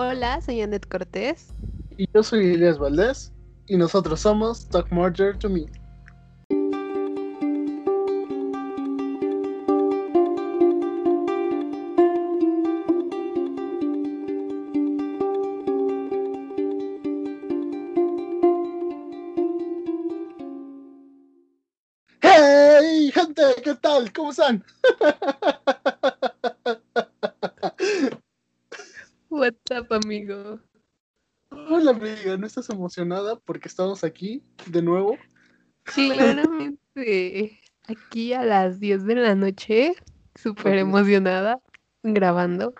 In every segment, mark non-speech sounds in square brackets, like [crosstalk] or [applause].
Hola, soy Annette Cortés. Y yo soy Elias Valdés. Y nosotros somos Talk Marger to Me. ¡Hey, gente! ¿Qué tal? ¿Cómo están? [laughs] amigo? Hola, amiga. ¿No estás emocionada porque estamos aquí de nuevo? [laughs] Claramente. Aquí a las 10 de la noche, súper emocionada, grabando.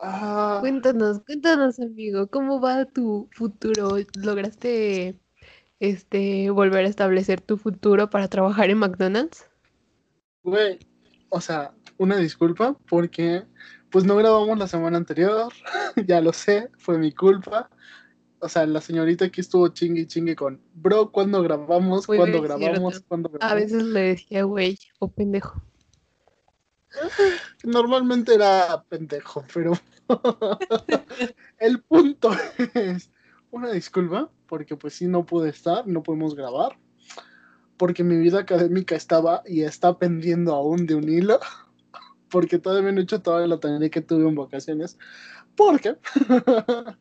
Ah, Cuéntanos, cuéntanos, amigo, ¿cómo va tu futuro? ¿Lograste este volver a establecer tu futuro para trabajar en McDonald's? güey. O sea, una disculpa porque pues no grabamos la semana anterior. [laughs] ya lo sé, fue mi culpa. O sea, la señorita aquí estuvo chingue chingue con, bro, ¿cuándo grabamos? ¿Cuándo grabamos? ¿Cuándo A grabamos? veces le decía güey o pendejo. Normalmente era pendejo, pero [laughs] el punto es una disculpa, porque pues sí no pude estar, no pudimos grabar, porque mi vida académica estaba y está pendiendo aún de un hilo, porque todavía no he hecho toda la tarea que tuve en vacaciones, porque [laughs]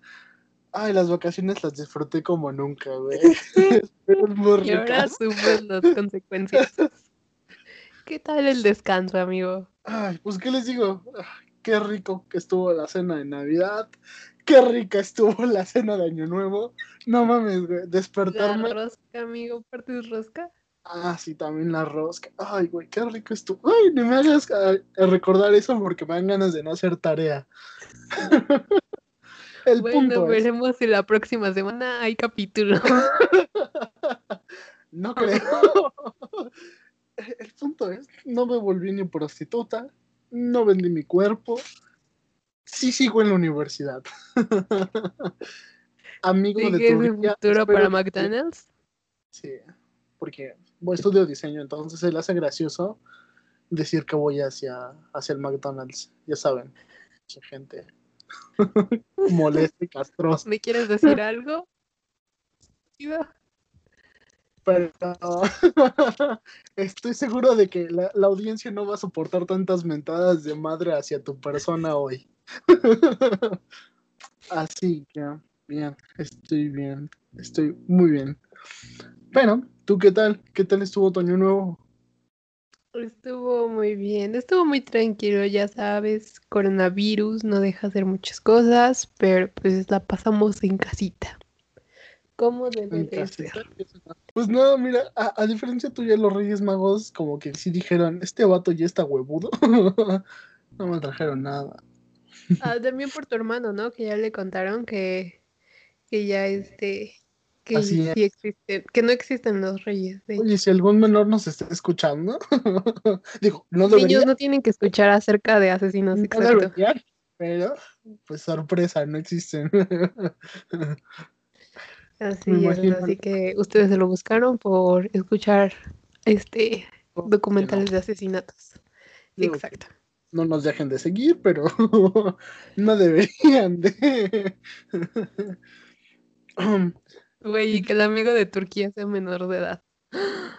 ay, las vacaciones las disfruté como nunca, güey. [laughs] Y ahora sufres las consecuencias. ¿Qué tal el descanso, amigo? Ay, pues qué les digo, Ay, qué rico que estuvo la cena de Navidad, qué rica estuvo la cena de Año Nuevo. No mames, güey, La despertarme. rosca, amigo, ¿partes rosca? Ah, sí, también la rosca. Ay, güey, qué rico estuvo. Ay, ni me hagas recordar eso porque me dan ganas de no hacer tarea. [laughs] El Bueno, punto es, veremos si la próxima semana hay capítulo. [laughs] no creo. El punto es, no me volví ni prostituta, no vendí mi cuerpo, sí sigo en la universidad. [laughs] Amigo de ¿Sigues de Turquía. futuro para que- McDonald's? Sí, porque voy estudio diseño, entonces se le hace gracioso decir que voy hacia, hacia el McDonald's. Ya saben, mucha gente [laughs] molesta y castrosa. ¿Me quieres decir algo? Pero [laughs] estoy seguro de que la, la audiencia no va a soportar tantas mentadas de madre hacia tu persona hoy. [laughs] Así que, bien, estoy bien, estoy muy bien. Pero, ¿tú qué tal? ¿Qué tal estuvo tu año nuevo? Estuvo muy bien, estuvo muy tranquilo, ya sabes, coronavirus no deja hacer muchas cosas, pero pues la pasamos en casita. ¿Cómo debe de ser? Pues nada, mira, a, a diferencia tuya, los Reyes Magos como que sí dijeron, este vato ya está huevudo. [laughs] no me trajeron nada. Ah, también por tu hermano, ¿no? Que ya le contaron que, que ya este, que Así sí existen, que no existen los reyes. de hecho. Oye, si algún menor nos está escuchando, [laughs] digo, no debería, Niños no tienen que escuchar acerca de asesinos, no exacto. deberían, pero pues sorpresa, no existen. [laughs] Así es, así que ustedes se lo buscaron por escuchar este documentales de asesinatos. Digo, Exacto. no nos dejen de seguir, pero [laughs] no deberían de. [clears throat] Güey, y que el amigo de Turquía sea menor de edad.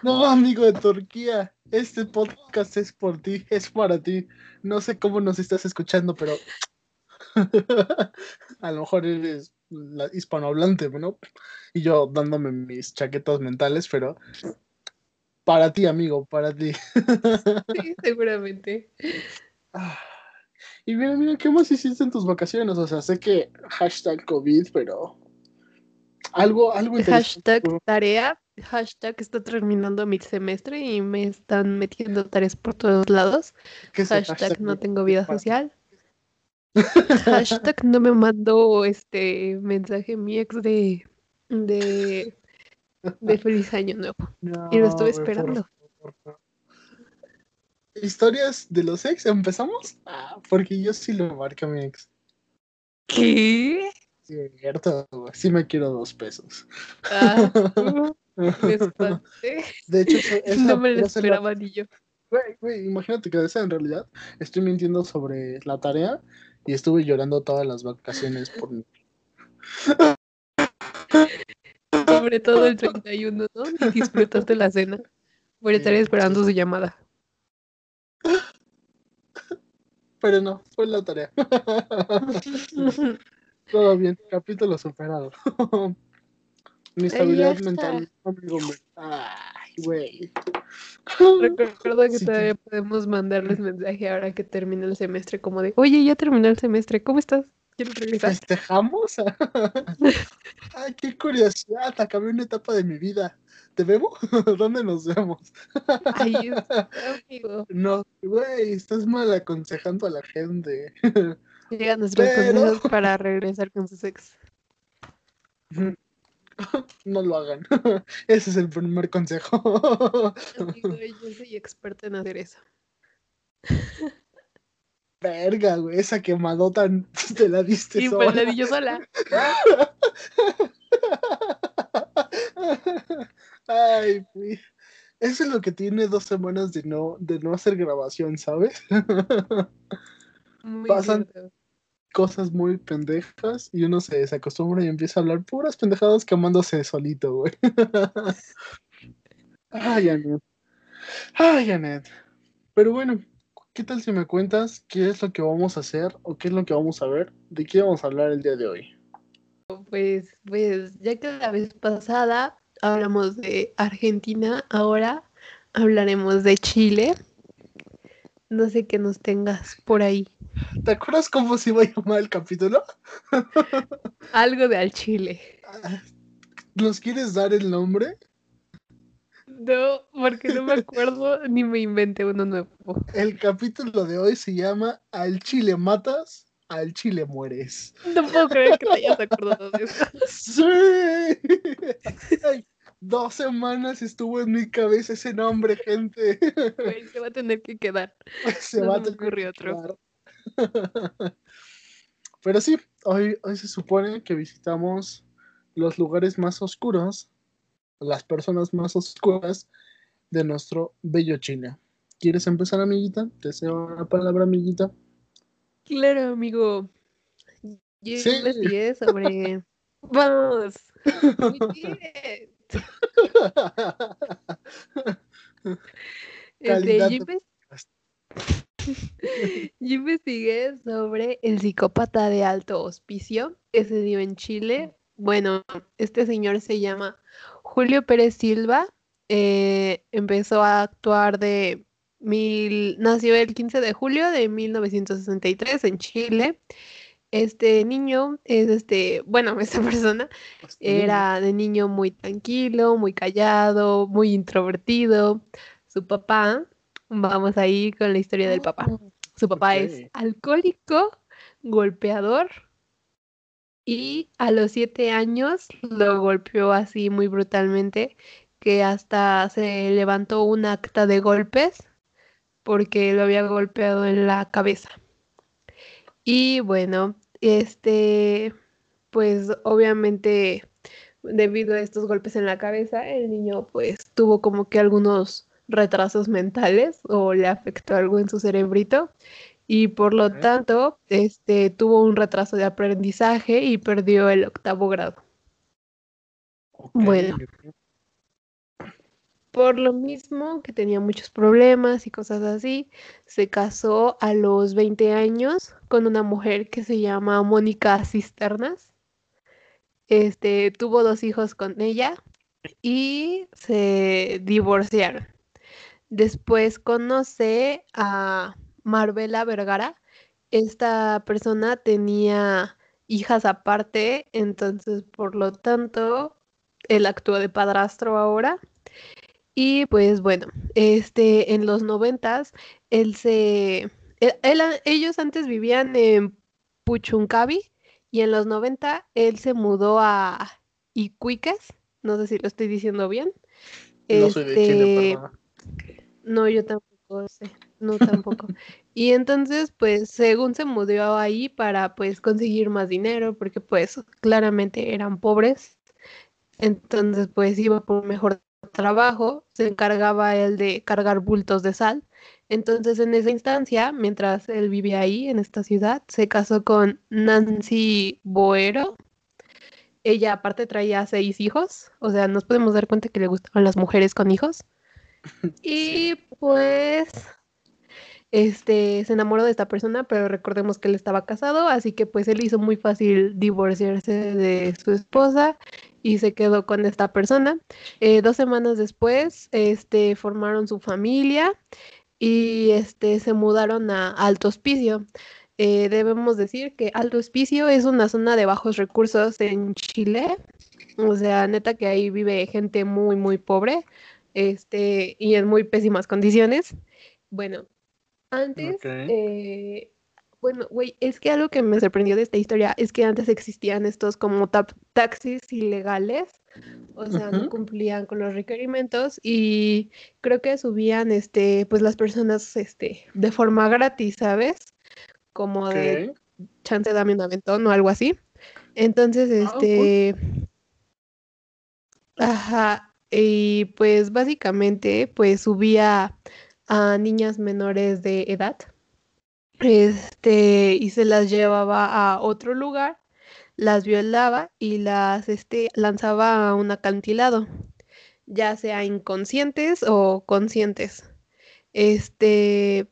No, amigo de Turquía, este podcast es por ti, es para ti. No sé cómo nos estás escuchando, pero [laughs] a lo mejor eres la hispanohablante, ¿no? Y yo dándome mis chaquetas mentales, pero para ti, amigo, para ti. [laughs] Sí, seguramente. Ah, Y mira, mira, ¿qué más hiciste en tus vacaciones? O sea, sé que hashtag COVID, pero algo, algo. Hashtag tarea, hashtag está terminando mi semestre y me están metiendo tareas por todos lados. ¿Qué es el Hashtag no tengo vida social. [laughs] Hashtag no me mandó este mensaje mi ex de, de, de [laughs] feliz año nuevo. Y lo estuve por esperando. por. ¿Historias de los ex? ¿Empezamos? Ah, porque yo sí lo marqué a mi ex. ¿Qué? Cierto, güey, sí me quiero dos pesos. Ah, uh, [laughs] me espanté. De hecho, [laughs] No me lo la- esperaba ni yo. Güey, güey, imagínate que esa en realidad estoy mintiendo sobre la tarea y estuve llorando todas las vacaciones por mí. Sobre todo el 31, ¿no? Y disfrutaste la cena. Voy a estar esperando su llamada. Pero no, fue la tarea. [laughs] Todo bien, capítulo superado. [laughs] Mi estabilidad mental, amigo. Ay, güey. Recuerdo que Sí, todavía podemos mandarles mensaje ahora que termine el semestre, como de, oye, ya terminó el semestre, ¿cómo estás? ¿Quieres regresar? ¿Festejamos? [laughs] Ay, qué curiosidad, acabé una etapa de mi vida. ¿Te vemos? [laughs] ¿Dónde nos vemos? Ay, amigo. No, güey, estás mal aconsejando a la gente. Llegan nuestros Pero- consejos [laughs] para regresar con sus ex. [laughs] No lo hagan. [laughs] Ese es el primer consejo. Amigo, yo soy experta en hacer eso. Verga, güey, esa quemadota te la diste Y pues sola. la di yo sola. Ay, güey. Eso es lo que tiene dos semanas de no, de no hacer grabación, ¿sabes? Muy Pasan- cierto. Cosas muy pendejas y uno se desacostumbra y empieza a hablar puras pendejadas quemándose solito, güey. [laughs] Ay, Anet. Ay, Anet. Pero bueno, ¿qué tal si me cuentas qué es lo que vamos a hacer o qué es lo que vamos a ver? ¿De qué vamos a hablar el día de hoy? Pues, pues, ya que la vez pasada hablamos de Argentina, ahora hablaremos de Chile. No sé qué nos tengas por ahí. ¿Te acuerdas cómo se iba a llamar el capítulo? [laughs] Algo de al Chile. Ah, ¿Nos quieres dar el nombre? No, porque no me acuerdo [laughs] ni me inventé uno nuevo. El capítulo de hoy se llama Al Chile matas, al Chile mueres. No puedo creer que te hayas [laughs] acordado de eso. ¡Sí! Ay, dos semanas estuvo en mi cabeza ese nombre, gente. Güey, se va a tener que quedar. [laughs] Se No va a tener que otro. quedar. [laughs] Pero sí, hoy, hoy se supone que visitamos los lugares más oscuros, las personas más oscuras de nuestro bello Chile. ¿Quieres empezar, amiguita? Te cedo la palabra, amiguita. Claro, amigo. Yo Sí. investigué sobre. [laughs] Vamos. [laughs] Este, yo, [laughs] yo investigué sobre el psicópata de alto hospicio que se dio en Chile. Bueno, este señor se llama Julio Pérez Silva. eh, empezó a actuar de mil, nació el 15 de julio de 1963 en Chile. Este niño es este, bueno, [laughs] esta persona era de niño muy tranquilo, muy callado, muy introvertido. Su papá, vamos ahí con la historia del papá. Su papá es alcohólico, golpeador y a los siete años lo golpeó así muy brutalmente que hasta se levantó un acta de golpes porque lo había golpeado en la cabeza. Y bueno, este, pues obviamente debido a estos golpes en la cabeza, el niño pues tuvo como que algunos retrasos mentales o le afectó algo en su cerebrito y por lo tanto este tuvo un retraso de aprendizaje y perdió el octavo grado. Bueno. Por lo mismo que tenía muchos problemas y cosas así, se casó a los 20 años con una mujer que se llama Mónica Cisternas. Este, tuvo dos hijos con ella y se divorciaron. Después conoce a Marbella Vergara. Esta persona tenía hijas aparte, entonces por lo tanto, él actúa de padrastro ahora. Y pues bueno, este en los noventas, él se él- él ellos antes vivían en Puchuncavi y en los 90 él se mudó a Iquiques, no sé si lo estoy diciendo bien. No soy de Chile, Este, no, yo tampoco sé, no tampoco. [laughs] Y entonces, pues, según se mudó ahí para, pues, conseguir más dinero, porque, pues, claramente eran pobres. Entonces, pues, iba por mejor trabajo, se encargaba él de cargar bultos de sal Entonces, en esa instancia, mientras él vivía ahí, en esta ciudad, se casó con Nancy Boero. Ella aparte traía seis hijos, o sea, nos podemos dar cuenta que le gustaban las mujeres con hijos. [laughs] Y pues este, se enamoró de esta persona, pero recordemos que él estaba casado, así que pues él hizo muy fácil divorciarse de su esposa y se quedó con esta persona. Eh, dos semanas después, este, formaron su familia y este, se mudaron a Alto Hospicio. Eh, debemos decir que Alto Hospicio es una zona de bajos recursos en Chile, o sea, neta que ahí vive gente muy, muy pobre, este, y en muy pésimas condiciones. Bueno, antes, eh, bueno, güey, es que algo que me sorprendió de esta historia es que antes existían estos como taxis ilegales, o sea, no cumplían con los requerimientos y creo que subían, este, pues las personas, este, de forma gratis, ¿sabes? Como de chance dame un aventón o algo así. Entonces, ah, este, ajá, y pues básicamente, pues subía a niñas menores de edad este, y se las llevaba a otro lugar, las violaba y las este, lanzaba a un acantilado, ya sea inconscientes o conscientes. Este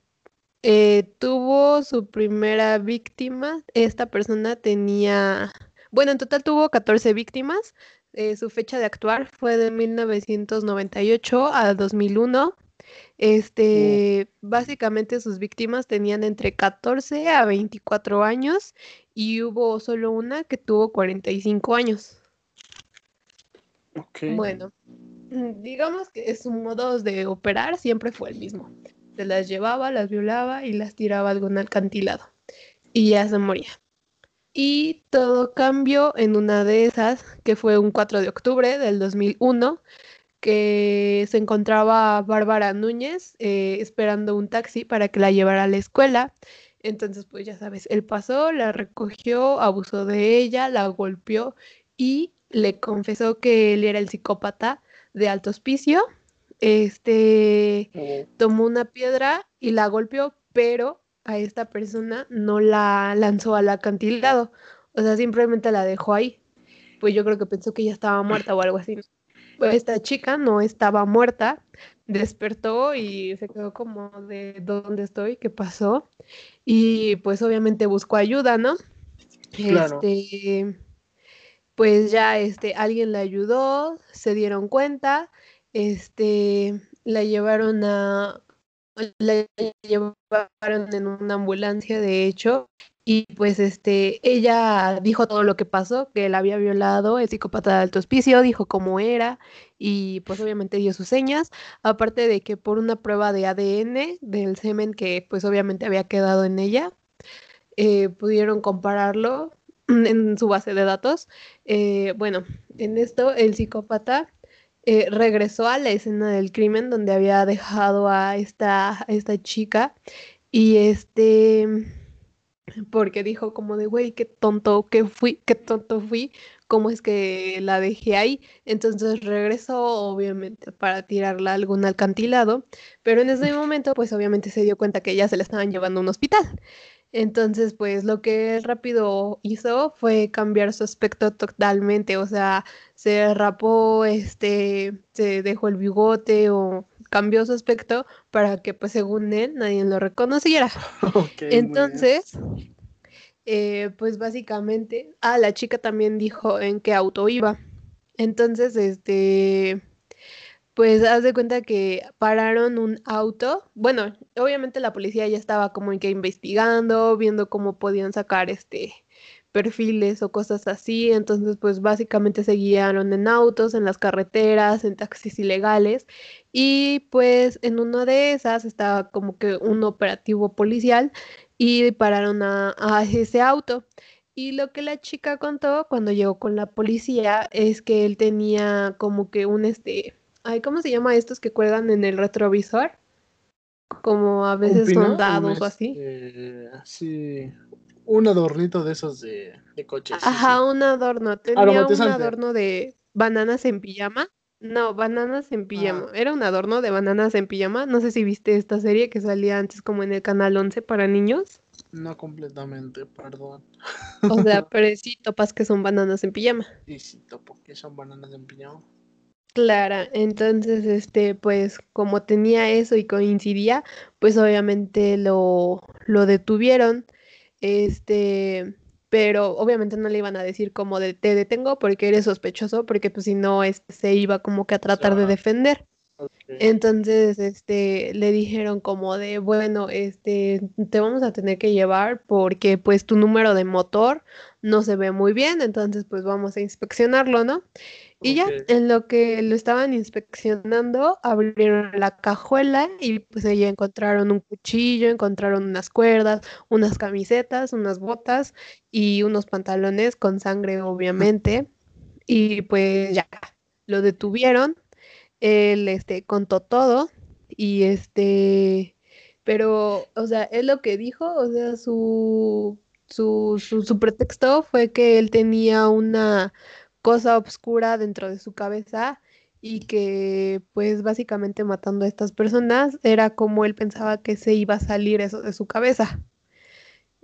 eh, tuvo su primera víctima. Esta persona tenía, bueno, en total tuvo 14 víctimas. Eh, su fecha de actuar fue de 1998 a 2001. Este, básicamente sus víctimas tenían entre 14 a 24 años y hubo solo una que tuvo 45 años. Bueno, mm, digamos que su modo de operar siempre fue el mismo. Se las llevaba, las violaba y las tiraba a algún alcantilado. Y ya se moría. Y todo cambió en una de esas, que fue un 4 de octubre del 2001, que se encontraba Bárbara Núñez eh, esperando un taxi para que la llevara a la escuela. Entonces, pues ya sabes, él pasó, la recogió, abusó de ella, la golpeó y le confesó que él era el psicópata de alto hospicio. Este oh. tomó una piedra y la golpeó, pero a esta persona no la lanzó al acantilado. O sea, simplemente la dejó ahí. Pues yo creo que pensó que ya estaba muerta o algo así esta chica no estaba muerta, despertó y se quedó como de dónde estoy, qué pasó. Y pues obviamente buscó ayuda, ¿no? Este, pues ya este, alguien le ayudó, se dieron cuenta, este, la llevaron a, la llevaron en una ambulancia, de hecho, y pues este, ella dijo todo lo que pasó, que la había violado el psicópata de alto hospicio, dijo cómo era y pues obviamente dio sus señas, aparte de que por una prueba de ADN del semen que pues obviamente había quedado en ella, eh, pudieron compararlo [clears throat] en su base de datos. Eh, bueno, en esto el psicópata eh, regresó a la escena del crimen donde había dejado a esta, a esta chica y este porque dijo como de, güey, qué tonto que fui, qué tonto fui, cómo es que la dejé ahí. Entonces regresó, obviamente, para tirarla a algún alcantilado, pero en ese momento, pues obviamente se dio cuenta que ya se la estaban llevando a un hospital. Entonces, pues lo que rápido hizo fue cambiar su aspecto totalmente, o sea, se rapó, este, se dejó el bigote o cambió su aspecto para que, pues, según él, nadie lo reconociera. [laughs] Entonces, eh, pues básicamente, ah, la chica también dijo en qué auto iba. Entonces, este, pues haz de cuenta que pararon un auto. Bueno, obviamente la policía ya estaba como que investigando, viendo cómo podían sacar este perfiles o cosas así. Entonces, pues básicamente se guiaron en autos, en las carreteras, en taxis ilegales. Y pues en una de esas estaba como que un operativo policial y pararon a, ese auto. Y lo que la chica contó cuando llegó con la policía es que él tenía como que un este, ay, ¿cómo se llama estos que cuelgan en el retrovisor? Como a veces son dados o así. Este, sí, un adornito de esos de, de coches. Ajá, un adorno. Tenía un adorno de bananas en pijama. No, bananas en pijama. Ah. Era un adorno de bananas en pijama. No sé si viste esta serie que salía antes como en el canal 11 para niños. No completamente, perdón. O sea, [laughs] pero sí topas que son bananas en pijama. Y si topo que son bananas en pijama. Clara, entonces, este, pues como tenía eso y coincidía, pues obviamente lo, lo detuvieron, este, pero obviamente no le iban a decir como de te detengo porque eres sospechoso, porque pues si no, este, se iba como que a tratar de defender. Entonces, este, le dijeron como de, bueno, este, te vamos a tener que llevar porque pues tu número de motor no se ve muy bien, entonces pues vamos a inspeccionarlo, ¿no? Y ya, en lo que lo estaban inspeccionando, abrieron la cajuela y pues ahí encontraron un cuchillo, encontraron unas cuerdas, unas camisetas, unas botas y unos pantalones con sangre, obviamente. Y pues ya, lo detuvieron. Él este contó todo y este, pero, o sea, él lo que dijo, o sea, su, su, su, su pretexto fue que él tenía una cosa oscura dentro de su cabeza y que pues básicamente matando a estas personas era como él pensaba que se iba a salir eso de su cabeza.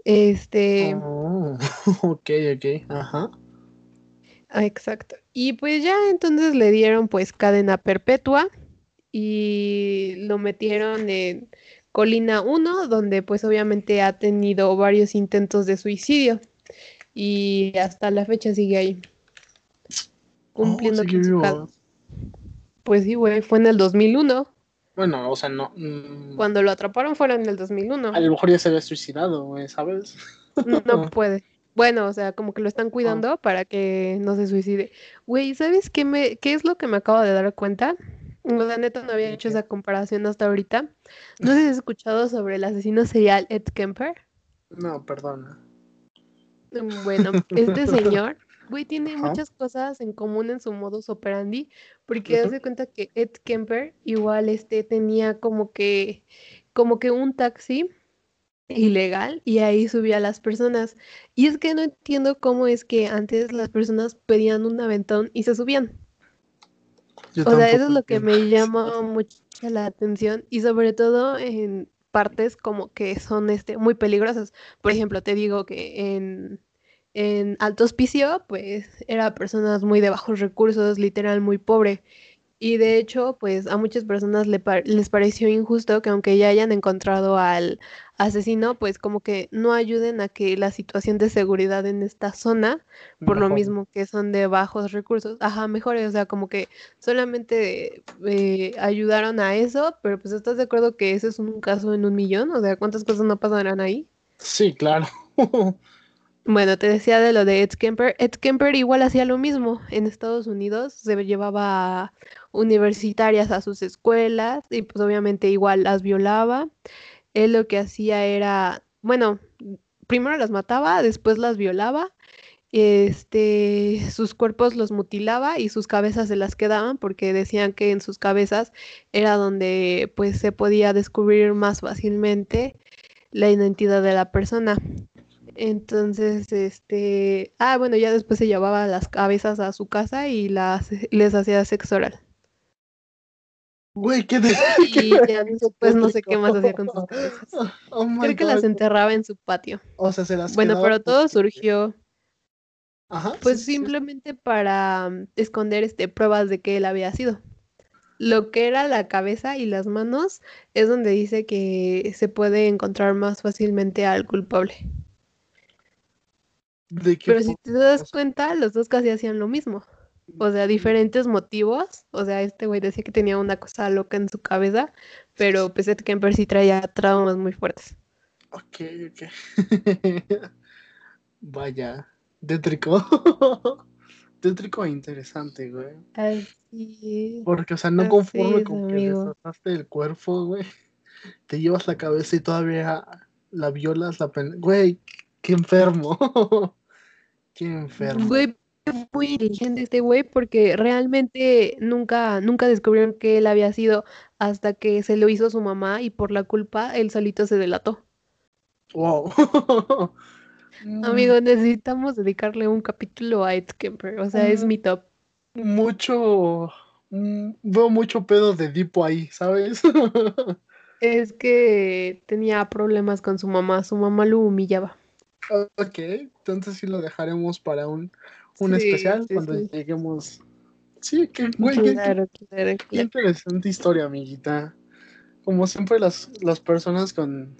Este, Oh, [laughs] ok, ok. Ajá. Exacto. Y pues ya entonces le dieron pues cadena perpetua y lo metieron en Colina 1, donde pues obviamente ha tenido varios intentos de suicidio y hasta la fecha sigue ahí Oh, cumpliendo con su cadena. Pues sí, güey, fue en el 2001. Bueno, o sea, no. mm, Cuando lo atraparon fueron en el 2001. A lo mejor ya se había suicidado, güey, ¿sabes? No [laughs] puede. Bueno, o sea, como que lo están cuidando para que no se suicide. Güey, ¿sabes qué me, qué es lo que me acabo de dar cuenta? O sea, neta no había hecho esa comparación hasta ahorita. No sé si has escuchado sobre el asesino serial Ed Kemper. No, perdona. Mm, Bueno, [laughs] este señor, güey, tiene Ajá. muchas cosas en común en su modus operandi, porque Ujú. hace cuenta que Ed Kemper igual este tenía como que, como que un taxi ilegal y ahí subía a las personas. Y es que no entiendo cómo es que antes las personas pedían un aventón y se subían. Yo O sea, eso es lo que me llama mucho la atención y sobre todo en partes como que son este muy peligrosas. Por ejemplo, te digo que en, en Alto Hospicio, pues era personas muy de bajos recursos, literal muy pobre. Y de hecho, pues a muchas personas le par- les pareció injusto que aunque ya hayan encontrado al asesino, pues como que no ayuden a que la situación de seguridad en esta zona por lo mismo que son de bajos recursos, ajá, mejores, o sea, como que solamente eh, ayudaron a eso, pero pues estás de acuerdo que ese es un caso en un millón, o sea, ¿cuántas cosas no pasarán ahí? Sí, claro. [laughs] Bueno, te decía de lo de Ed Kemper. Ed Kemper igual hacía lo mismo. En Estados Unidos se llevaba universitarias a sus escuelas y pues obviamente igual las violaba. Él lo que hacía era, bueno, primero las mataba, después las violaba este, sus cuerpos los mutilaba y sus cabezas se las quedaban porque decían que en sus cabezas era donde pues se podía descubrir más fácilmente la identidad de la persona. Entonces, este, ah, bueno, ya después se llevaba las cabezas a su casa y las les hacía sexo oral. Güey, qué de... [laughs] Y ya después no sé qué más hacía con sus cabezas. [laughs] Oh Creo que las enterraba en su patio. O sea, se las Bueno, pero todo surgió Ajá. Pues sí, sí, sí. simplemente para mm, esconder este, pruebas de que él había sido. Lo que era la cabeza y las manos es donde dice que se puede encontrar más fácilmente al culpable. ¿De qué Pero si te das cuenta, los dos casi hacían lo mismo. O sea, diferentes motivos. O sea, este güey decía que tenía una cosa loca en su cabeza, pero pues Ed Kemper sí traía traumas muy fuertes. Ok, ok. [laughs] Vaya. Tétrico. [laughs] Tétrico e interesante, güey. Así es. Porque, o sea, no Así conforme es, con que amigo. desataste el cuerpo, güey. Te llevas la cabeza y todavía la violas, la pen... Güey, qué enfermo. [laughs] Qué enfermo. Güey, muy inteligente este güey porque realmente nunca, nunca descubrieron que él había sido hasta que se lo hizo su mamá y por la culpa él solito se delató. Wow. [laughs] Amigo, necesitamos dedicarle un capítulo a Ed Kemper, o sea, es Mm. mi top. Mucho, mm, veo mucho pedo de Dipo ahí, ¿sabes? [laughs] Es que tenía problemas con su mamá, su mamá lo humillaba. ok, entonces sí lo dejaremos para un, un Sí, especial sí, cuando sí. lleguemos. Sí, qué, güey, qué- qué- Claro, claro, qué claro. interesante historia, amiguita. Como siempre, las, las personas con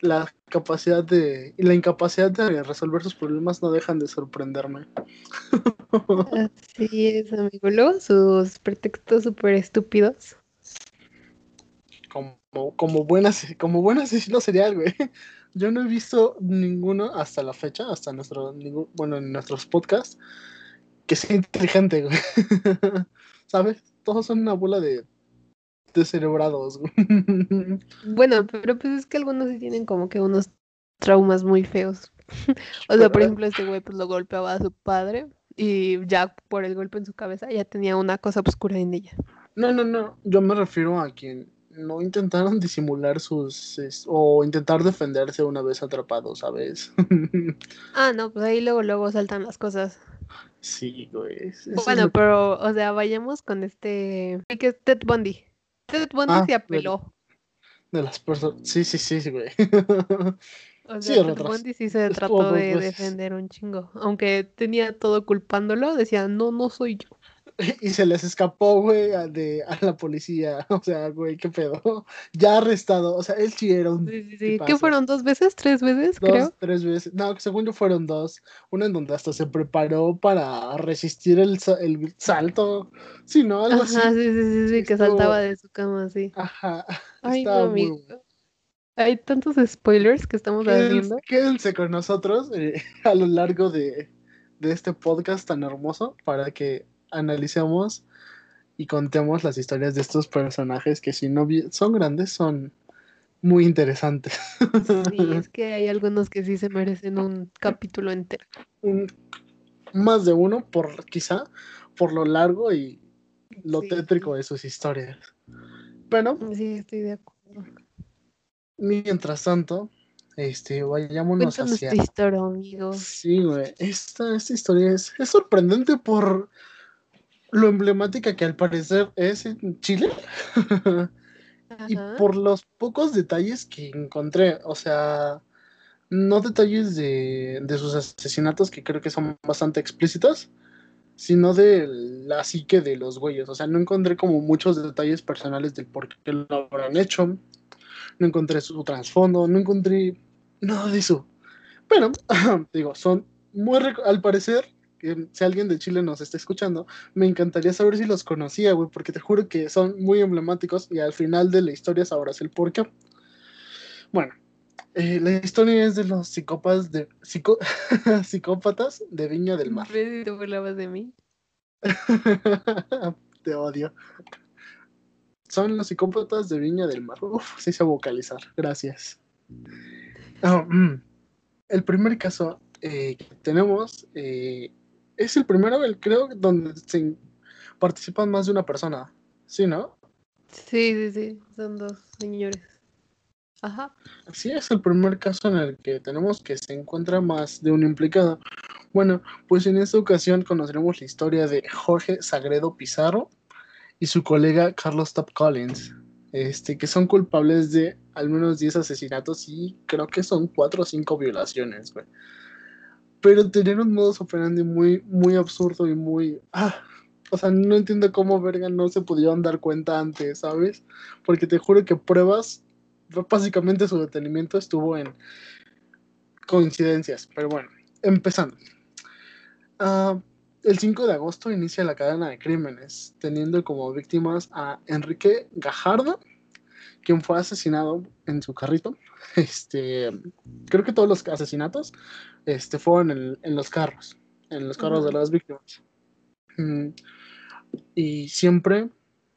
la capacidad de y la incapacidad de resolver sus problemas no dejan de sorprenderme. [laughs] Así es, amigo. Luego sus pretextos súper estúpidos. como, como, buen como buen asesino serial, güey. Yo no he visto ninguno hasta la fecha, hasta nuestro, ningún- bueno, en nuestros podcasts, que sea inteligente, güey. [laughs] ¿Sabes? Todos son una bola de descerebrados, güey. Bueno, pero pues es que algunos sí tienen como que unos traumas muy feos. [laughs] O sea, por ejemplo, este güey pues lo golpeaba a su padre y ya por el golpe en su cabeza ya tenía una cosa oscura en ella. No, no, no. Yo me refiero a quien no intentaron [laughs] disimular sus es- o intentar defenderse una vez atrapados, ¿sabes? [laughs] Ah, no, pues ahí luego luego saltan las cosas. sí, güey. Bueno, pero o sea, vayamos con este que es Ted Bundy. Ted Bundy Ah, se apeló. de las personas. Sí, sí, sí, sí, güey. [laughs] O Sí, sea, Ted retras- Bundy sí se trató de veces. defender un chingo. Aunque tenía todo culpándolo, decía, no, no soy yo. [laughs] Y se les escapó, güey, a, de, a la policía. [laughs] O sea, güey, qué pedo. [laughs] Ya arrestado. O sea, él sí era un Sí, sí, sí. ¿Qué fueron? ¿Dos veces? ¿Tres veces? Dos, Creo. tres veces. No, según yo fueron dos. Una en donde hasta se preparó para resistir el, el salto. Sí, ¿no? Algo Ajá, así. sí, sí, sí, sí, que saltaba de su cama, sí. Ajá. Ay, Estaba amigo. Hay tantos spoilers que estamos Quédense, haciendo. quédense con nosotros eh, a lo largo de, de este podcast tan hermoso para que analicemos y contemos las historias de estos personajes que si no son grandes, son muy interesantes. Sí, [laughs] es que hay algunos que sí se merecen un capítulo entero. Un- más de uno, por quizá, por lo largo y lo Sí. tétrico de sus historias. Pero, Sí, estoy de acuerdo. mientras tanto, este, vayámonos Cuéntanos hacia... tu historia. Sí, güey. Esta, esta historia es, es sorprendente por lo emblemática que al parecer es en Chile [laughs] y por los pocos detalles que encontré. O sea, no detalles de, de sus asesinatos que creo que son bastante explícitos, sino de la psique de los güeyes. O sea, no encontré como muchos detalles personales del por qué lo habrán hecho. No encontré su trasfondo, no encontré nada de eso. Pero, [laughs] digo, son muy, al parecer, si alguien de Chile nos está escuchando, me encantaría saber si los conocía, güey, porque te juro que son muy emblemáticos y al final de la historia sabrás el por qué. Bueno, eh, la historia es de los psicópatas de, psicó- [laughs] psicópatas de Viña del Mar. ¿Ves si te burlabas de mí? [laughs] Te odio. Son los psicópatas de Viña del Mar. Uf, sí sé vocalizar. Gracias. Ah, mm. el primer caso eh, que tenemos eh, es el primero, el, creo, donde se participan más de una persona. ¿Sí, no? Sí, sí, sí. Son dos señores. Ajá. Sí, es el primer caso en el que tenemos que se encuentra más de un implicado. Bueno, pues en esta ocasión conoceremos la historia de Jorge Sagredo Pizarro y su colega Carlos Top Collins, este, que son culpables de al menos 10 asesinatos y creo que son 4 o 5 violaciones, güey. Pero tenían un modus operandi muy, muy absurdo y muy... Ah, o sea, no entiendo cómo verga no se pudieron dar cuenta antes, ¿sabes? Porque te juro que pruebas básicamente su detenimiento estuvo en coincidencias, pero bueno, empezando. Ah, el 5 de agosto inicia la cadena de crímenes, teniendo como víctimas a Enrique Gajardo, quien fue asesinado en su carrito. [laughs] Este, creo que todos los asesinatos este, fueron en, en los carros, en los carros de las víctimas. Mm, y siempre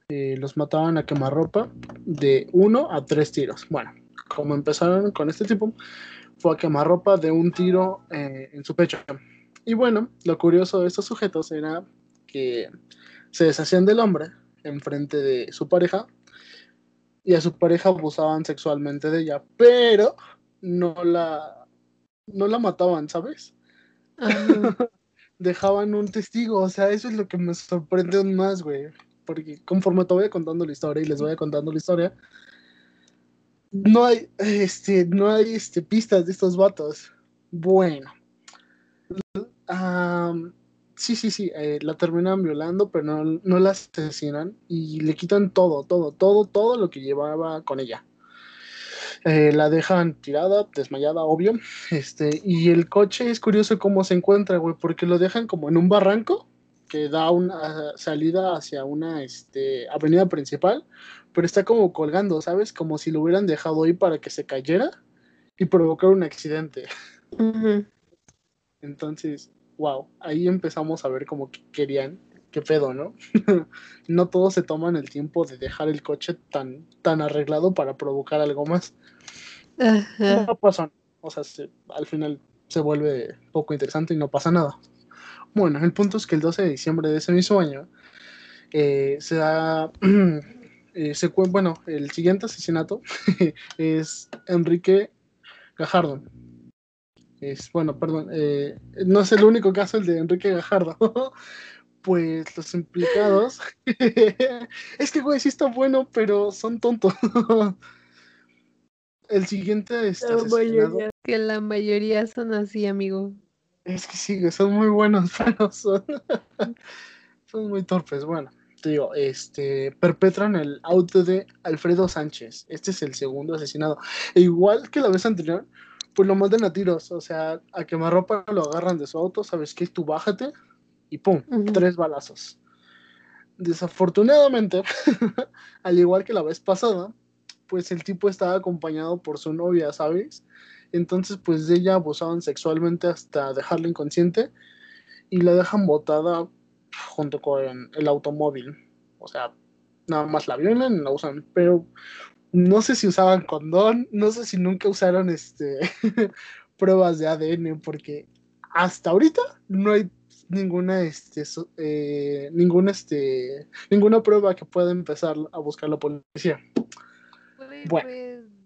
eh, los mataban a quemarropa de uno a tres tiros. Bueno, como empezaron con este tipo, fue a quemarropa de un tiro eh, en su pecho. Y bueno, lo curioso de estos sujetos era que se deshacían del hombre en frente de su pareja y a su pareja abusaban sexualmente de ella, pero no la, no la mataban, ¿sabes? [laughs] Dejaban un testigo, o sea, eso es lo que me sorprende aún más, güey. porque conforme te voy contando la historia y les voy contando la historia, no hay, este, no hay este, pistas de estos vatos. Bueno. Sí, sí, sí, eh, la terminan violando, pero no, no la asesinan y le quitan todo, todo, todo, todo lo que llevaba con ella. Eh, la dejan tirada, desmayada, obvio. Este, y el coche es curioso cómo se encuentra, güey, porque lo dejan como en un barranco que da una salida hacia una este, avenida principal, pero está como colgando, ¿sabes? Como si lo hubieran dejado ahí para que se cayera y provocar un accidente. Entonces, wow, ahí empezamos a ver como que querían, qué pedo, ¿no? [laughs] no todos se toman el tiempo de dejar el coche tan, tan arreglado para provocar algo más. No pasa, o sea, al final se vuelve poco interesante y no pasa nada. Bueno, el punto es que el 12 de diciembre de ese mismo año eh, se da, [clears throat] eh, se, bueno, el siguiente asesinato [laughs] es Enrique Gajardo. Es, bueno, perdón, eh, no es el único caso el de Enrique Gajardo. [laughs] pues los implicados. [laughs] es que, güey, sí está bueno, pero son tontos. [laughs] el siguiente está que la mayoría son así, amigo. Es que sí, son muy buenos, pero son, son muy torpes. Bueno, te digo, este, perpetran el auto de Alfredo Sánchez. Este es el segundo asesinado. E igual que la vez anterior, pues lo matan a tiros. O sea, a quemarropa lo agarran de su auto, ¿sabes qué? Tú bájate y ¡pum! Tres balazos. Desafortunadamente, [laughs] al igual que la vez pasada, pues el tipo estaba acompañado por su novia, ¿sabes? Entonces, pues de ella abusaban sexualmente hasta dejarla inconsciente y la dejan botada junto con el automóvil. O sea, nada más la violan y la usan. Pero no sé si usaban condón, no sé si nunca usaron este [laughs] pruebas de ADN, porque hasta ahorita no hay ninguna este eh, ninguna este ninguna prueba que pueda empezar a buscar la policía. bueno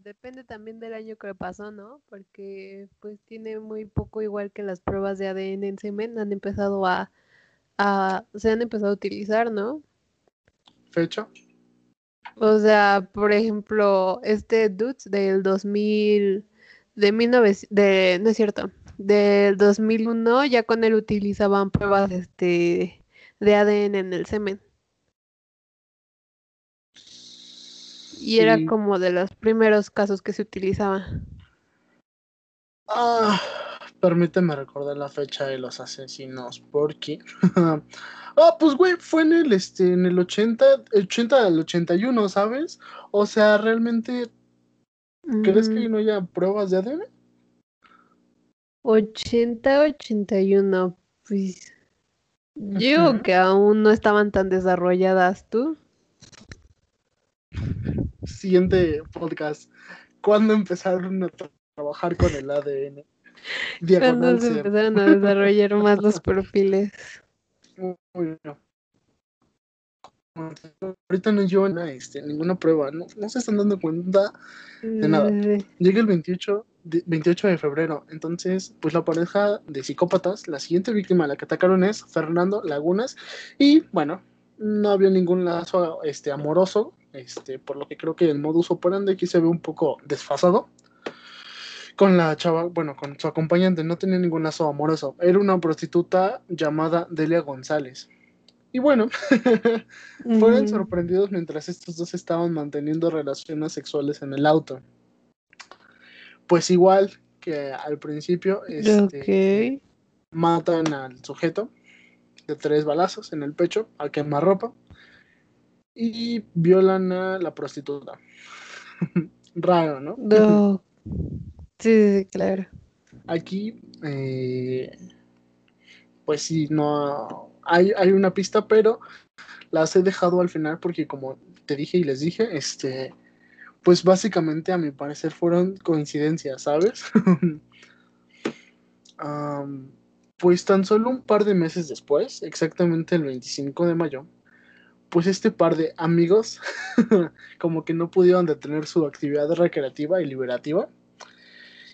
depende también del año que pasó, ¿no? Porque pues tiene muy poco igual que las pruebas de ADN en semen han empezado a, a se han empezado a utilizar, ¿no? ¿Fecha? O sea, por ejemplo, este Dudes del 2000 de 1900 de no es cierto, del 2001 ya con él utilizaban pruebas este de ADN en el semen. Y era como de los primeros casos que se utilizaba. Ah, permíteme recordar la fecha de los asesinos, porque... [laughs] ah, pues güey, fue en el, este, en el 80, 80 al 81, ¿sabes? O sea, realmente... ¿Crees que mm. no haya pruebas de ADN? 80, 81, pues... Yo que aún no estaban tan desarrolladas, ¿tú? [laughs] siguiente podcast, ¿cuándo empezaron a trabajar con el ADN? Cuando se empezaron a desarrollar más los [laughs] perfiles. Ahorita no llevan este, ninguna prueba, no, no, se están dando cuenta de nada. Llega el 28 de, 28 de febrero, entonces, pues la pareja de psicópatas, la siguiente víctima a la que atacaron es Fernando Lagunas, y bueno, no había ningún lazo este, amoroso este, por lo que creo que el modus operandi aquí se ve un poco desfasado. Con la chava, bueno, con su acompañante, no tenía ningún lazo amoroso. Era una prostituta llamada Delia González. Y bueno, [laughs] fueron sorprendidos mientras estos dos estaban manteniendo relaciones sexuales en el auto. Pues igual que al principio, este, matan al sujeto de tres balazos en el pecho a quemarropa y violan a la prostituta. [laughs] Raro, ¿no? No. [laughs] Sí, claro. Aquí, eh, pues sí, no hay, hay una pista, pero las he dejado al final porque como te dije y les dije, este, pues básicamente a mi parecer fueron coincidencias, ¿sabes? [laughs] pues tan solo un par de meses después, exactamente el 25 de mayo, pues este par de amigos [laughs] como que no pudieron detener su actividad recreativa y liberativa.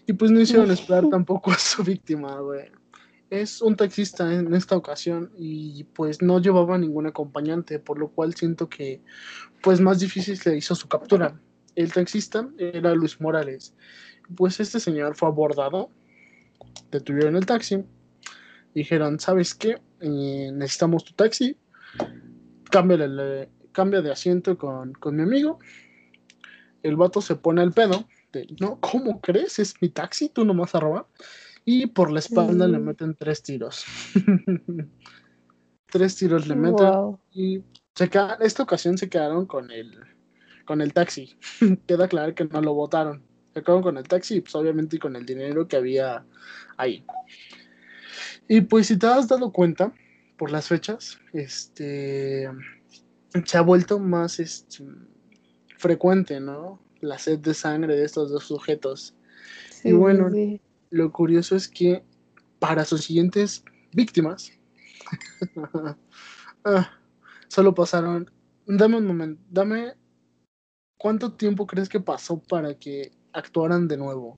Y pues no hicieron esperar tampoco a su víctima, güey. es un taxista en esta ocasión y pues no llevaba ningún acompañante, por lo cual siento que pues más difícil se hizo su captura. El taxista era Luis Morales. Pues este señor fue abordado, detuvieron el taxi, dijeron, ¿sabes qué? Eh, necesitamos tu taxi, cambia de asiento con, con mi amigo. El vato se pone al pedo, de, no, ¿cómo crees? Es mi taxi, tú no vas a robar y por la espalda le meten tres tiros. [laughs] tres tiros le meten y se esta ocasión se quedaron con el con el taxi. [laughs] Queda claro que no lo votaron. Se quedaron con el taxi y pues obviamente con el dinero que había ahí. Y pues si te has dado cuenta por las fechas, este se ha vuelto más este, frecuente, ¿no? La sed de sangre de estos dos sujetos. y bueno, lo curioso es que para sus siguientes víctimas, [laughs] ah, solo pasaron, dame un momento, dame, ¿cuánto tiempo crees que pasó para que actuaran de nuevo?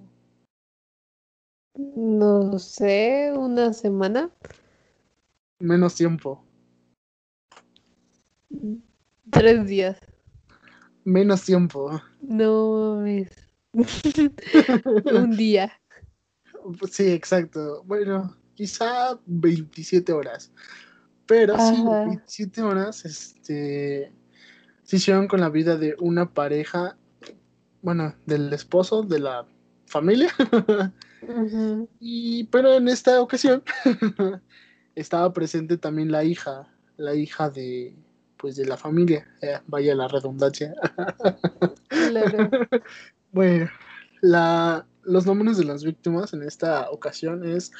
No sé, una semana. Menos tiempo. Tres días. Menos tiempo. No mames. [laughs] un día. Sí, exacto. Bueno, quizá 27 horas. Pero sí, 27 horas este, se hicieron con la vida de una pareja, bueno, del esposo, de la familia. [laughs] y, pero en esta ocasión [laughs] estaba presente también la hija, la hija de, pues, de la familia. Eh, vaya la redundancia. [laughs] bueno, la, los nombres de las víctimas en esta ocasión es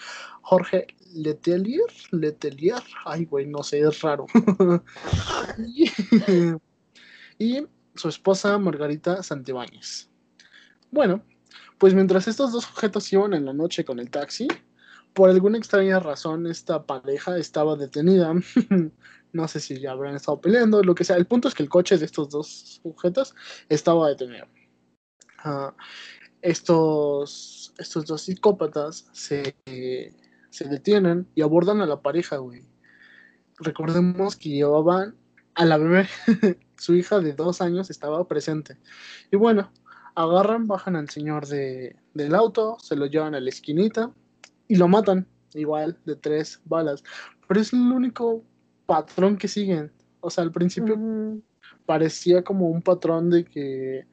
Jorge Letelier, Letelier, ay güey, no sé, es raro. [laughs] y, su esposa Margarita Santibáñez. Bueno, pues mientras estos dos sujetos iban en la noche con el taxi, por alguna extraña razón esta pareja estaba detenida. [laughs] no sé si ya habrán estado peleando, lo que sea. El punto es que el coche de estos dos sujetos estaba detenido. Uh, estos, estos dos psicópatas se, se detienen y abordan a la pareja, güey. Recordemos que llevaban a la bebé, [laughs] su hija de dos años estaba presente. Y bueno, agarran, bajan al señor de, del auto, se lo llevan a la esquinita y lo matan, igual, de tres balas. Pero es el único patrón que siguen. O sea, al principio parecía como un patrón de que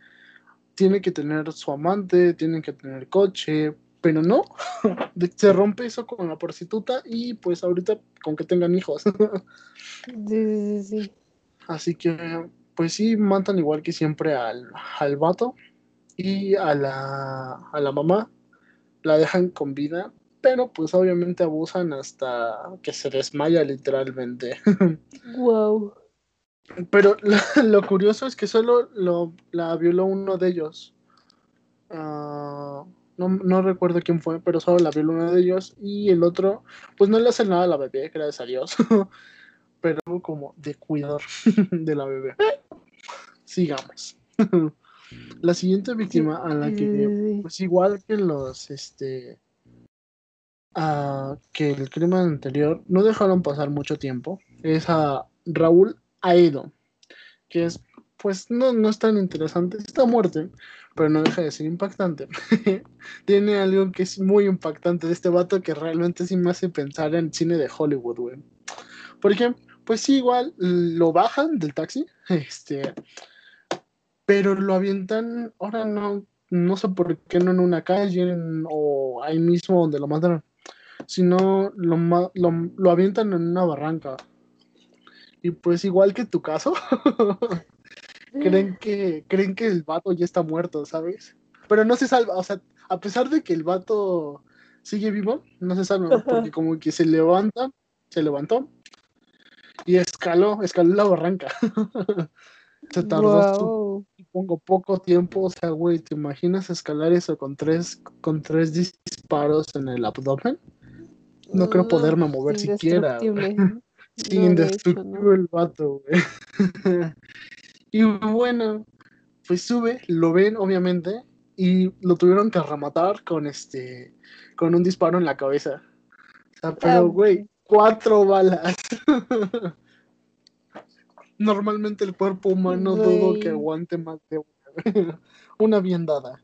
tiene que tener su amante, tiene que tener coche, pero no, [laughs] se rompe eso con la prostituta y pues ahorita con que tengan hijos. [laughs] sí, sí, sí. Así que, pues sí, matan igual que siempre al, al vato y a la, a la mamá, la dejan con vida, pero pues obviamente abusan hasta que se desmaya literalmente. [laughs] wow. Pero [laughs] lo, curioso es que solo lo, la violó uno de ellos. Ah, no, no, recuerdo quién fue, pero solo la violó uno de ellos. Y el otro, pues no le hace nada a la bebé, gracias a Dios. [laughs] pero como de cuidar de la bebé. Sigamos. la siguiente víctima a la que, pues igual que los, este, que el crimen anterior, no dejaron pasar mucho tiempo, es a Raúl Aedo, que es, pues no, no es tan interesante, está muerte, pero no deja de ser impactante. [laughs] Tiene algo que es muy impactante de este vato que realmente sí me hace pensar en cine de Hollywood, güey. Porque, pues sí, igual lo bajan del taxi, [laughs] este, pero lo avientan, ahora no, no sé por qué no en una calle o ahí mismo donde lo mataron, sino lo, lo, lo avientan en una barranca. Y pues igual que tu caso, [laughs] creen que creen que el vato ya está muerto, ¿sabes? Pero no se salva, o sea, a pesar de que el vato sigue vivo, no se salva, porque como que se levanta, se levantó y escaló, escaló la barranca. [laughs] se tardó, supongo, poco tiempo, o sea, güey, ¿te imaginas escalar eso con tres, con tres disparos en el abdomen? No creo poderme mover siquiera. [laughs] Sí, indestructible el vato, güey. [laughs] y bueno, pues sube, lo ven, obviamente, y lo tuvieron que rematar con este, con un disparo en la cabeza. sea, pero, güey, cuatro balas. [laughs] Normalmente el cuerpo humano dudo que aguante más de una. una bien dada.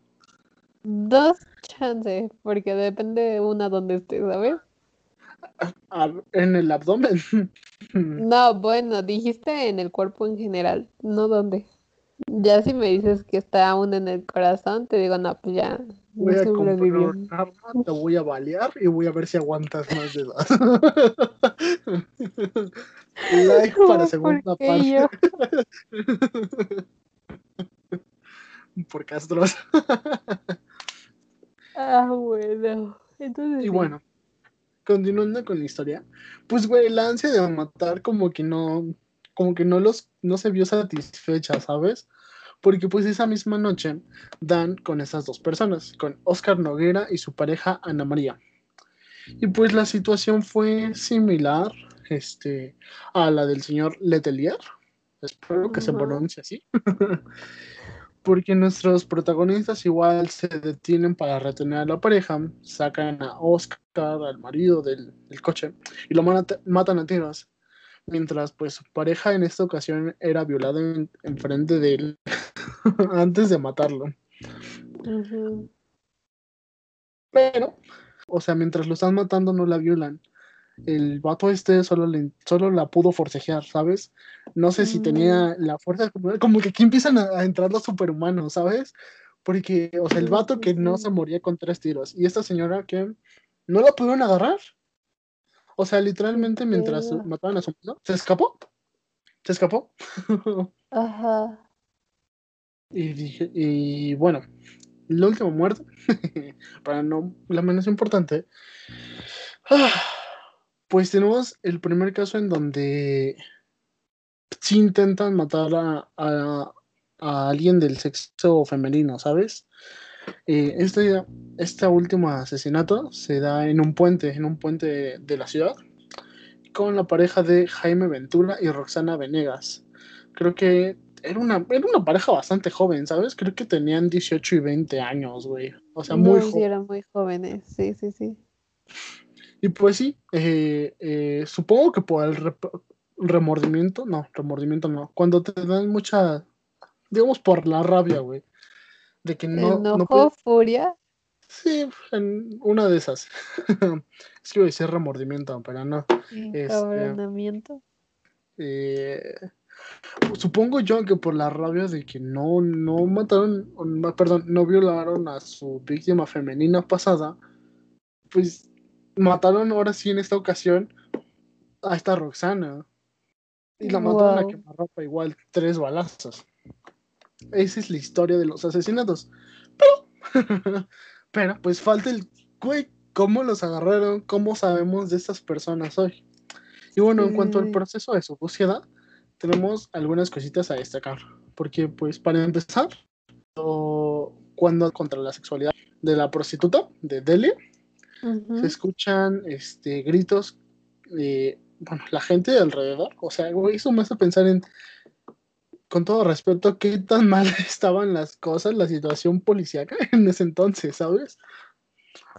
Dos chances, porque depende de una donde esté, ¿sabes? En el abdomen. [laughs] No, bueno, dijiste en el cuerpo en general, no dónde. Ya si me dices que está aún en el corazón, te digo, no, pues ya. Voy a comprar un arma, te voy a balear y voy a ver si aguantas más de dos. [laughs] like para segunda parte. [laughs] Por Castros. ah, bueno. Entonces, y bueno, continuando con la historia, pues güey, la ansia de matar como que no, como que no los, no se vio satisfecha, ¿sabes? Porque pues esa misma noche dan con esas dos personas, con Oscar Noguera y su pareja Ana María. Y pues la situación fue similar este, a la del señor Letelier. Espero que se pronuncie así. [laughs] porque nuestros protagonistas igual se detienen para retener a la pareja, sacan a Oscar, al marido del, coche, y lo matan a tiros, mientras pues su pareja en esta ocasión era violada en, frente de él [laughs] antes de matarlo. Pero, o sea, mientras lo están matando no la violan el vato este solo, le, solo la pudo forcejear, ¿sabes? No sé si tenía mm. la fuerza, como que aquí empiezan a, entrar los superhumanos, ¿sabes? Porque, o sea, el vato que no se moría con tres tiros y esta señora que no la pudieron agarrar. O sea, literalmente mientras mataban a su marido, se escapó. Se escapó. [laughs] Ajá. Y dije, y bueno, la última muerte, [laughs] para no la menos importante. [sighs] Pues tenemos el primer caso en donde sí intentan matar a, alguien del sexo femenino, ¿sabes? Eh, este, este, último asesinato se da en un puente, en un puente de la ciudad, con la pareja de Jaime Ventura y Roxana Venegas. Creo que era una, era una pareja bastante joven, ¿sabes? Creo que tenían 18 y 20 años, güey. O sea, muy jóvenes. eran muy jóvenes, sí, sí, sí. Y pues sí, eh, eh, supongo que por el remordimiento, no, remordimiento no, cuando te dan mucha, digamos por la rabia, güey, de que no... ¿Enojo, furia? Sí, en una de esas. [laughs] es que iba a decir remordimiento, pero no. Encabronamiento. Este, eh, supongo yo que por la rabia de que no, no mataron, perdón, no violaron a su víctima femenina pasada, pues mataron ahora sí en esta ocasión a esta Roxana. Y la mataron a quemarropa igual, tres balazos. Esa es la historia de los asesinatos. Pero, [laughs] pero pues falta el güey, cómo los agarraron, cómo sabemos de estas personas hoy. Y bueno, en cuanto al proceso de su búsqueda, tenemos algunas cositas a destacar. Porque, pues, para empezar, cuando contra la sexualidad de la prostituta de Delhi, se escuchan este, gritos de, bueno, la gente de alrededor. O sea, eso me hace pensar en, con todo respeto, qué tan mal [laughs] estaban las cosas, la situación policíaca [laughs] en ese entonces, ¿sabes?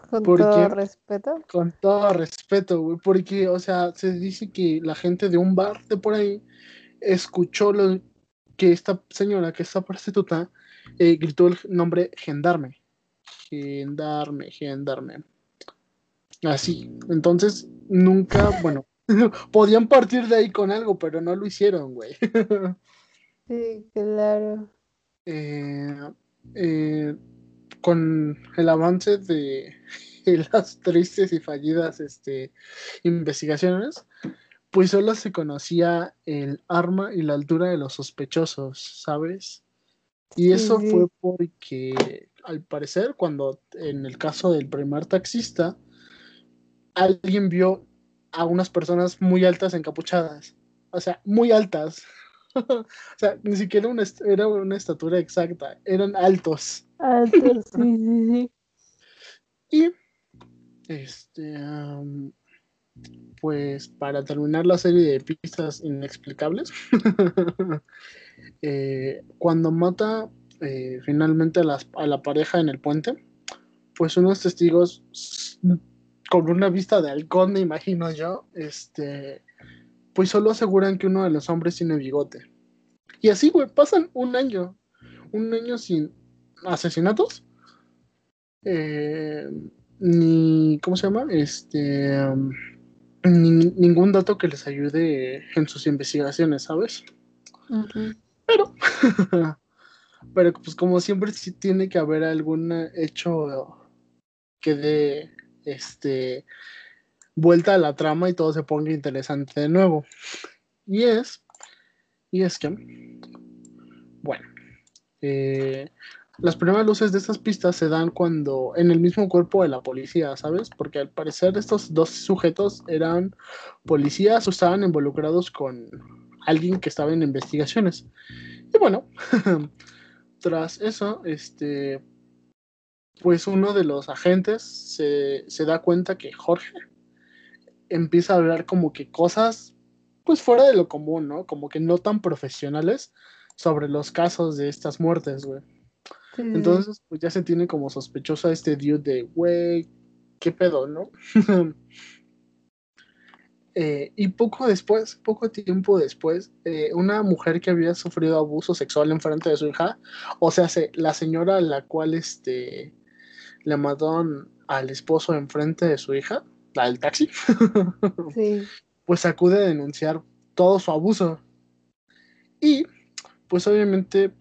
Con todo respeto. Con todo respeto, güey, porque, o sea, se dice que la gente de un bar de por ahí escuchó lo que esta señora, que esta prostituta, eh, gritó el nombre gendarme. Gendarme, gendarme. Así. Entonces, nunca, bueno, [laughs] podían partir de ahí con algo, pero no lo hicieron, güey. [laughs] sí, claro. Eh, eh, con el avance [laughs] de las tristes y fallidas este, investigaciones, pues solo se conocía el arma y la altura de los sospechosos, ¿sabes? Y eso fue porque, al parecer, cuando en el caso del primer taxista, alguien vio a unas personas muy altas encapuchadas. O sea, muy altas. [laughs] o sea, ni siquiera una, era una estatura exacta, eran altos. Altos, [laughs] sí, sí, sí. Y, este, pues para terminar la serie de pistas inexplicables, [laughs] eh, cuando mata eh, finalmente a, a la pareja en el puente, pues unos testigos con una vista de halcón, me imagino yo, este, pues solo aseguran que uno de los hombres tiene bigote. Y así, güey, pasan un año, un año sin asesinatos, eh, ni, ¿cómo se llama? Este, um, ningún dato que les ayude en sus investigaciones, ¿sabes? Pero, [laughs] pero pues como siempre sí tiene que haber algún hecho que dé, este, vuelta a la trama y todo se ponga interesante de nuevo. Y es, y es que, bueno, eh, las primeras luces de estas pistas se dan cuando en el mismo cuerpo de la policía, ¿sabes? Porque al parecer estos dos sujetos eran policías o estaban involucrados con alguien que estaba en investigaciones. Y bueno, [laughs] tras eso, este, pues uno de los agentes se, se da cuenta que Jorge empieza a hablar como que cosas pues fuera de lo común, ¿no? Como que no tan profesionales sobre los casos de estas muertes, güey. Entonces, pues ya se tiene como sospechosa este dude de, güey, qué pedo, ¿no? [laughs] Eh, y poco después, poco tiempo después, eh, una mujer que había sufrido abuso sexual en frente de su hija, o sea, la señora a la cual este, le mataron al esposo en frente de su hija, la del taxi, [laughs] pues acude a denunciar todo su abuso. Y, pues obviamente,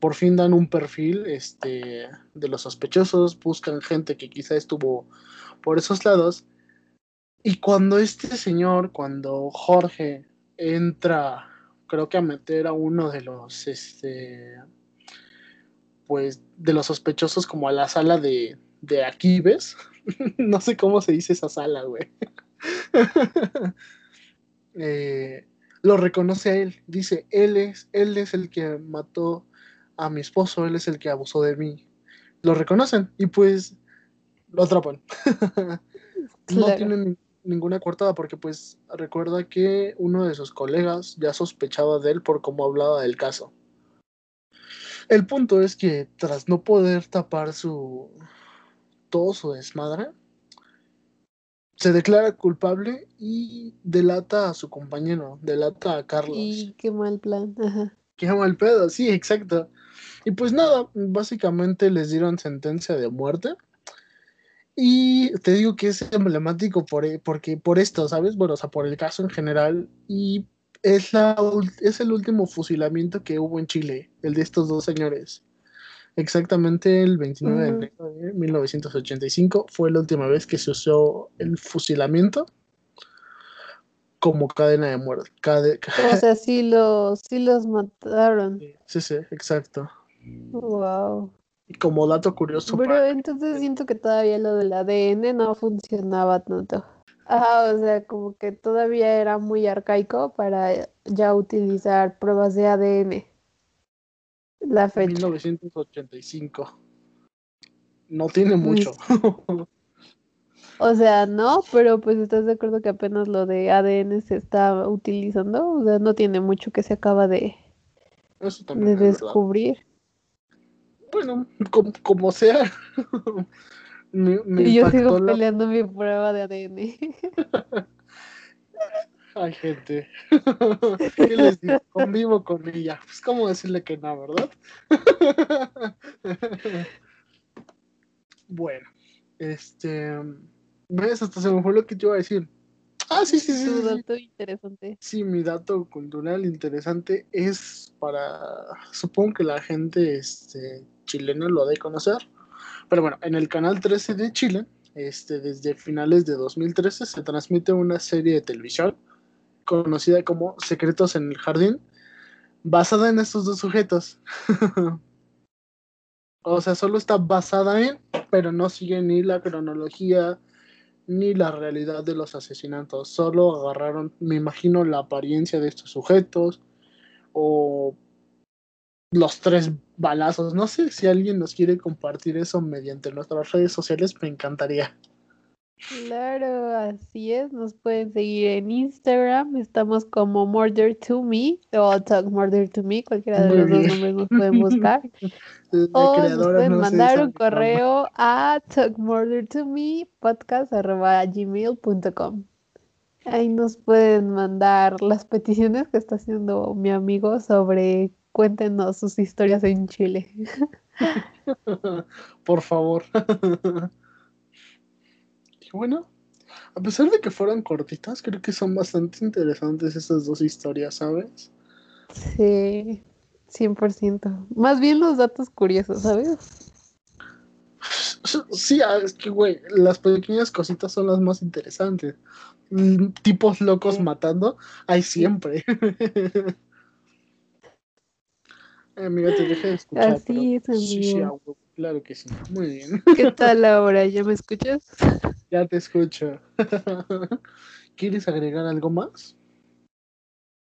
por fin dan un perfil este, de los sospechosos, buscan gente que quizá estuvo por esos lados. Y cuando este señor, cuando Jorge entra, creo que a meter a uno de los, este, pues, de los sospechosos como a la sala de, de aquí, ¿ves? [laughs] no sé cómo se dice esa sala, güey. [laughs] eh, lo reconoce a él. Dice, él es, él es el que mató a mi esposo, él es el que abusó de mí. Lo reconocen y pues lo atrapan. [laughs] No tienen ninguna coartada porque pues recuerda que uno de sus colegas ya sospechaba de él por cómo hablaba del caso. El punto es que tras no poder tapar su todo su desmadre, se declara culpable y delata a su compañero, delata a Carlos. Y qué mal plan, ajá. Qué mal pedo, sí, exacto. Y pues nada, básicamente les dieron sentencia de muerte. Y te digo que es emblemático por, e, porque, por esto, ¿sabes? Bueno, o sea, por el caso en general. Y es, la, es el último fusilamiento que hubo en Chile, el de estos dos señores. Exactamente el 29 de enero de 1985 fue la última vez que se usó el fusilamiento como cadena de muerte. [laughs] o sea, sí los, sí los mataron. Sí, sí, exacto. Wow. Y como dato curioso. Pero entonces siento que todavía lo del ADN no funcionaba tanto. Ajá, o sea, como que todavía era muy arcaico para ya utilizar pruebas de ADN. La fecha. 1985. No tiene mucho. o sea, no, pero pues estás de acuerdo que apenas lo de ADN se está utilizando. O sea, no tiene mucho que se acaba de, de descubrir. Bueno, como, sea. [laughs] y yo sigo peleando mi prueba de ADN. [laughs] Ay, gente. [laughs] ¿Qué les digo? Convivo con ella. Pues, ¿cómo decirle que no, verdad? [laughs] bueno, este. ¿Ves? Hasta se me fue lo que yo iba a decir. Ah, sí, sí, sí. Tu dato interesante. Sí, mi dato cultural interesante es para. Supongo que la gente este, chilena lo ha de conocer. Pero bueno, en el canal 13 de Chile, este, desde finales de 2013, se transmite una serie de televisión conocida como Secretos en el Jardín, basada en estos dos sujetos. [laughs] o sea, solo está basada en, pero no sigue ni la cronología ni la realidad de los asesinatos. Solo agarraron, me imagino, la apariencia de estos sujetos o los tres balazos. No sé si alguien nos quiere compartir eso mediante nuestras redes sociales, me encantaría. Claro, así es. Nos pueden seguir en Instagram. Estamos como Murder to Me o Talk Murder to Me. Cualquiera de los dos nombres nos pueden buscar. [laughs] La O nos pueden no mandar un correo a talkmurdertomepodcast.gmail.com Ahí nos pueden mandar las peticiones que está haciendo mi amigo sobre cuéntenos sus historias en Chile. [laughs] Por favor. [laughs] Y bueno, a pesar de que fueran cortitas, creo que son bastante interesantes estas dos historias, ¿sabes? Sí, 100%. Más bien los datos curiosos, ¿sabes? [laughs] Sí, ah, es que, güey, las pequeñas cositas son las más interesantes. Mm, Tipos locos Sí. matando, hay siempre. Amiga, te dejé de escuchar, Así es, sí, sí, amigo. huevo, claro que sí. Muy bien, [laughs] ¿Qué tal ahora? ¿Ya me escuchas? [laughs] ya te escucho. [laughs] ¿Quieres agregar algo más?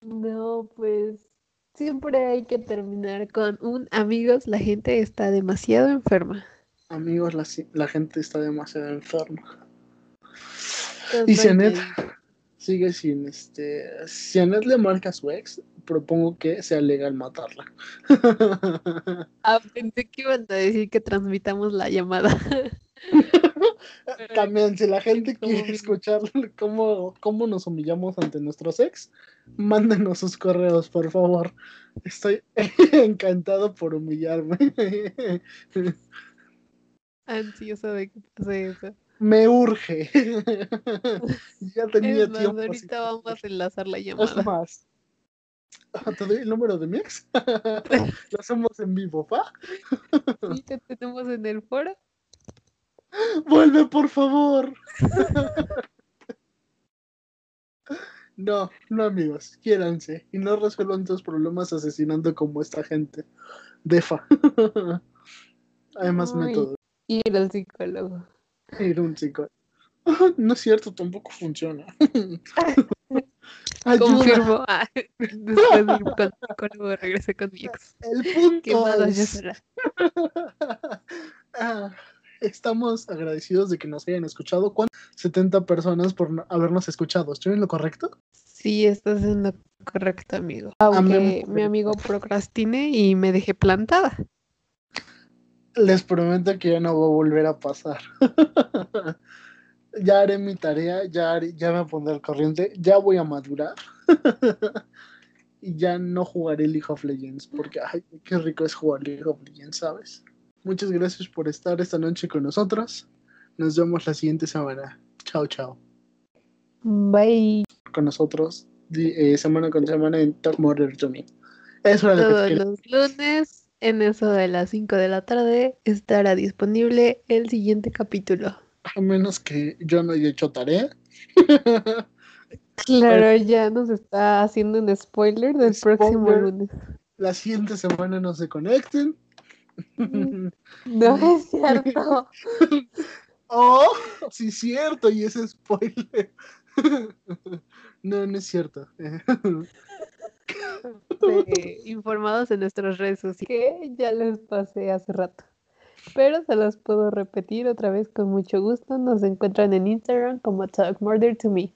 No, pues siempre hay que terminar con un amigos, la gente está demasiado enferma. Amigos, la, la gente está demasiado enferma. Y no sigue sin este. Si Anet le marca a su ex, propongo que sea legal matarla. [laughs] Ah, pensé que iban a decir que transmitamos la llamada. [laughs] También, si la gente quiere escuchar cómo, cómo nos humillamos ante nuestros ex, mándenos sus correos, por favor. Estoy [laughs] encantado por humillarme. Ansiosa de que pase eso. Me urge. [laughs] ya tenía Es más, tiempo. ahorita vamos a enlazar la Es llamada. más. Ah, ¿Te doy el número de mi ex? [laughs] Lo hacemos en vivo, ¿pa? Sí, te tenemos en el foro. ¡Vuelve, por favor! No, no amigos, quiéranse y no resuelvan tus problemas asesinando como esta gente. Defa. Hay [laughs] más Ay. métodos. Ir al psicólogo. Ir a un psicólogo. No es cierto, tampoco funciona. [laughs] Confirmo. Ah, [laughs] después de ir con psicólogo regresé con mi ex. El ¿Qué punto es-? [laughs] Ah, Estamos agradecidos de que nos hayan escuchado. ¿Cuántas? 70 personas por no- habernos escuchado. ¿Estoy en lo correcto? Sí, estás en lo correcto, amigo. Aunque mi amigo procrastine y me dejé plantada. Les prometo que ya no va a volver a pasar. [laughs] ya haré mi tarea, ya, haré- ya me pondré al corriente, ya voy a madurar. [laughs] y ya no jugaré League of Legends, porque ay, qué rico es jugar League of Legends, ¿sabes? Muchas gracias por estar esta noche con nosotros. Nos vemos la siguiente semana. Chao, chao. Bye. Con nosotros eh, semana con semana en Talk Murder to Me. Eso era lo que te Todos los lunes, en eso de las 5 de la tarde, estará disponible el siguiente capítulo. A menos que yo no haya hecho tarea. Claro, ya nos está haciendo un spoiler del próximo lunes. la siguiente semana no se conecten. No es cierto. [laughs] oh, sí es cierto, y ese spoiler. [laughs] no, no es cierto. [laughs] Informados en nuestras redes sociales, que ya les pasé hace rato. Pero se los puedo repetir otra vez con mucho gusto. Nos encuentran en Instagram como Talk Murder to Me.